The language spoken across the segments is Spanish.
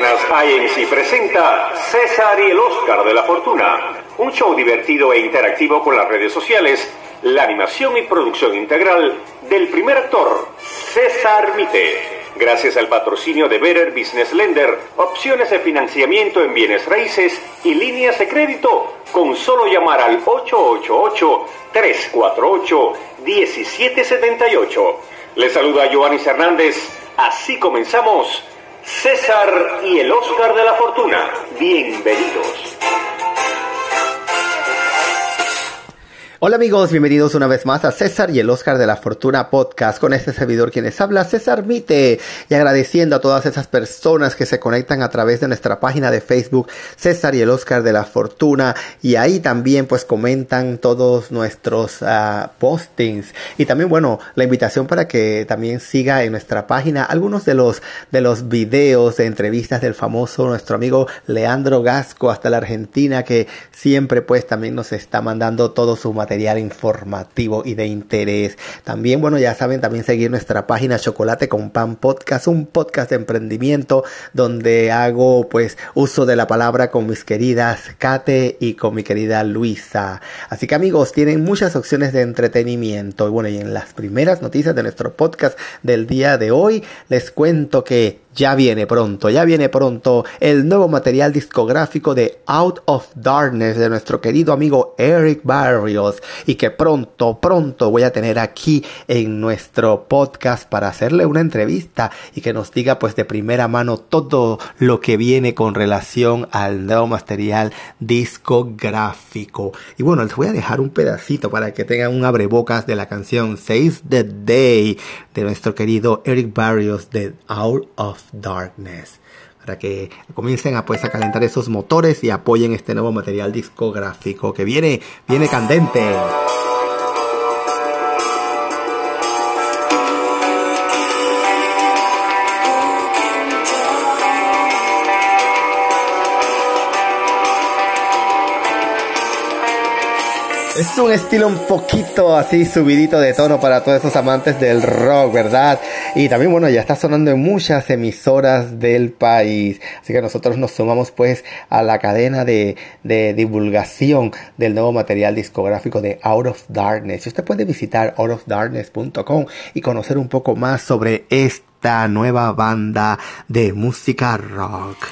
INC presenta César y el Oscar de la Fortuna, un show divertido e interactivo con las redes sociales, la animación y producción integral del primer actor, César Mite. Gracias al patrocinio de Better Business Lender, opciones de financiamiento en bienes raíces y líneas de crédito, con solo llamar al 888-348-1778. Les saluda Joanis Hernández. Así comenzamos César y el Oscar de la Fortuna. Bienvenidos. Hola amigos, bienvenidos una vez más a César y el Oscar de la Fortuna podcast. Con este servidor quienes habla César Mite. Y agradeciendo a todas esas personas que se conectan a través de nuestra página de Facebook César y el Oscar de la Fortuna. Y ahí también pues comentan todos nuestros uh, postings. Y también bueno la invitación para que también siga en nuestra página algunos de los de los videos de entrevistas del famoso nuestro amigo Leandro Gasco hasta la Argentina que siempre pues también nos está mandando todo su material material informativo y de interés. También, bueno, ya saben, también seguir nuestra página Chocolate con Pan Podcast, un podcast de emprendimiento donde hago pues uso de la palabra con mis queridas Kate y con mi querida Luisa. Así que amigos, tienen muchas opciones de entretenimiento. Y bueno, y en las primeras noticias de nuestro podcast del día de hoy, les cuento que ya viene pronto, ya viene pronto el nuevo material discográfico de Out of Darkness de nuestro querido amigo Eric Barrios y que pronto, pronto voy a tener aquí en nuestro podcast para hacerle una entrevista y que nos diga pues de primera mano todo lo que viene con relación al nuevo material discográfico. Y bueno, les voy a dejar un pedacito para que tengan un abrebocas de la canción Save the Day de nuestro querido Eric Barrios de Out of Darkness para que comiencen a pues a calentar esos motores y apoyen este nuevo material discográfico que viene viene candente. Es un estilo un poquito así subidito de tono para todos esos amantes del rock, ¿verdad? Y también, bueno, ya está sonando en muchas emisoras del país. Así que nosotros nos sumamos pues a la cadena de, de divulgación del nuevo material discográfico de Out of Darkness. Usted puede visitar outofdarkness.com y conocer un poco más sobre esta nueva banda de música rock.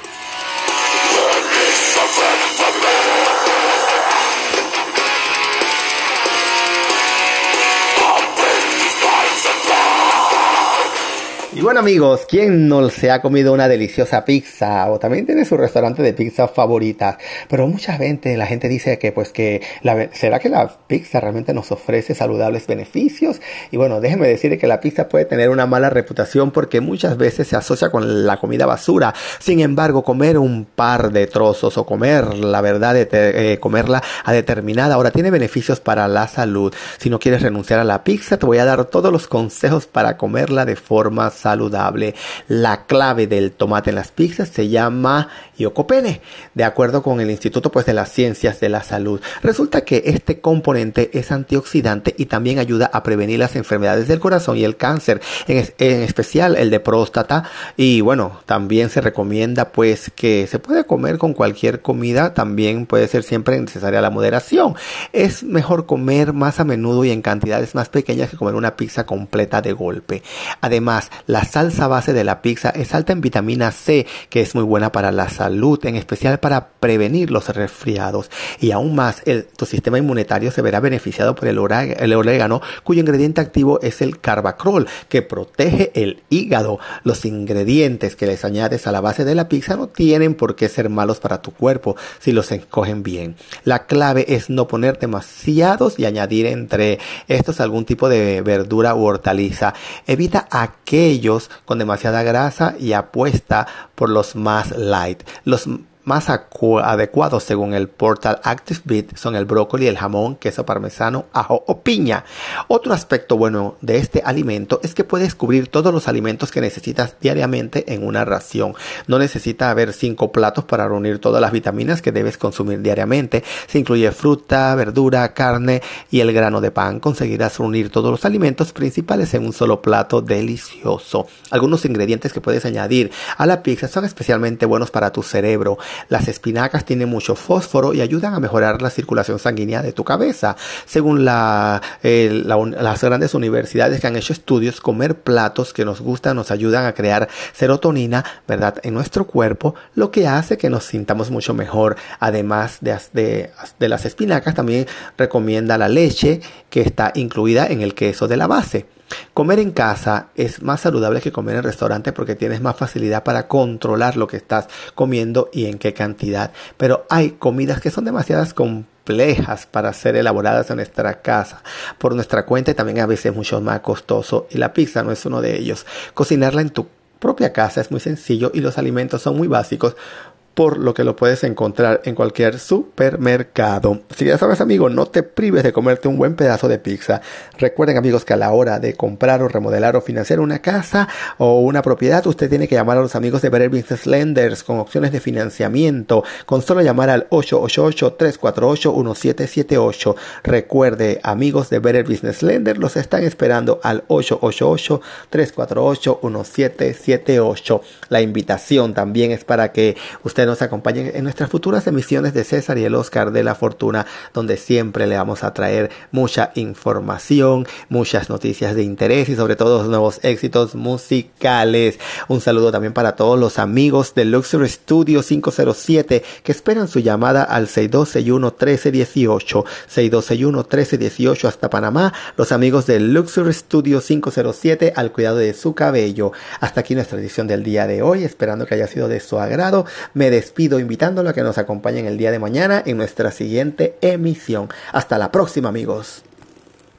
Y bueno amigos, ¿quién no se ha comido una deliciosa pizza? O también tiene su restaurante de pizza favorita. Pero mucha gente, la gente dice que pues que la, será que la pizza realmente nos ofrece saludables beneficios. Y bueno, déjeme decir que la pizza puede tener una mala reputación porque muchas veces se asocia con la comida basura. Sin embargo, comer un par de trozos o comer la verdad de eh, comerla a determinada hora tiene beneficios para la salud. Si no quieres renunciar a la pizza, te voy a dar todos los consejos para comerla de forma saludable saludable. La clave del tomate en las pizzas se llama iocopene, de acuerdo con el Instituto pues, de las Ciencias de la Salud. Resulta que este componente es antioxidante y también ayuda a prevenir las enfermedades del corazón y el cáncer, en, en especial el de próstata. Y bueno, también se recomienda pues que se puede comer con cualquier comida, también puede ser siempre necesaria la moderación. Es mejor comer más a menudo y en cantidades más pequeñas que comer una pizza completa de golpe. Además, la la salsa base de la pizza es alta en vitamina C, que es muy buena para la salud, en especial para prevenir los resfriados. Y aún más, tu sistema inmunitario se verá beneficiado por el, orégano, cuyo ingrediente activo es el carbacrol, que protege el hígado. Los ingredientes que les añades a la base de la pizza no tienen por qué ser malos para tu cuerpo si los escogen bien. La clave es no poner demasiados y añadir entre estos algún tipo de verdura u hortaliza. Evita con demasiada grasa y apuesta por los más light. Los más adecuados según el portal ActiveBit son el brócoli, el jamón, queso parmesano, ajo o piña. Otro aspecto bueno de este alimento es que puedes cubrir todos los alimentos que necesitas diariamente en una ración. No necesita haber cinco platos para reunir todas las vitaminas que debes consumir diariamente. Se incluye fruta, verdura, carne y el grano de pan. Conseguirás reunir todos los alimentos principales en un solo plato delicioso. Algunos ingredientes que puedes añadir a la pizza son especialmente buenos para tu cerebro. Las espinacas tienen mucho fósforo y ayudan a mejorar la circulación sanguínea de tu cabeza. Según las grandes universidades que han hecho estudios, comer platos que nos gustan nos ayudan a crear serotonina, ¿verdad?, en nuestro cuerpo, lo que hace que nos sintamos mucho mejor. Además de, de las espinacas, también recomienda la leche que está incluida en el queso de la base. Comer en casa es más saludable que comer en restaurante porque tienes más facilidad para controlar lo que estás comiendo y en qué cantidad. Pero hay comidas que son demasiadas complejas para ser elaboradas en nuestra casa por nuestra cuenta y también a veces mucho más costoso y la pizza no es uno de ellos. Cocinarla en tu propia casa es muy sencillo y los alimentos son muy básicos por lo que lo puedes encontrar en cualquier supermercado. Si ya sabes, amigo, no te prives de comerte un buen pedazo de pizza. Recuerden, amigos, que a la hora de comprar o remodelar o financiar una casa o una propiedad, usted tiene que llamar a los amigos de Better Business Lenders con opciones de financiamiento. Con solo llamar al 888-348-1778. Recuerde, amigos de Better Business Lenders, los están esperando al 888-348-1778. La invitación también es para que usted nos acompañen en nuestras futuras emisiones de César y el Oscar de la Fortuna, donde siempre le vamos a traer mucha información, muchas noticias de interés y sobre todo nuevos éxitos musicales. Un saludo también para todos los amigos de Luxury Studio 507 que esperan su llamada al 6261 1318, 6261 1318 hasta Panamá, los amigos de Luxury Studio 507 al cuidado de su cabello. Hasta aquí nuestra edición del día de hoy, esperando que haya sido de su agrado. Me despido invitándolo a que nos acompañen el día de mañana en nuestra siguiente emisión. Hasta la próxima amigos.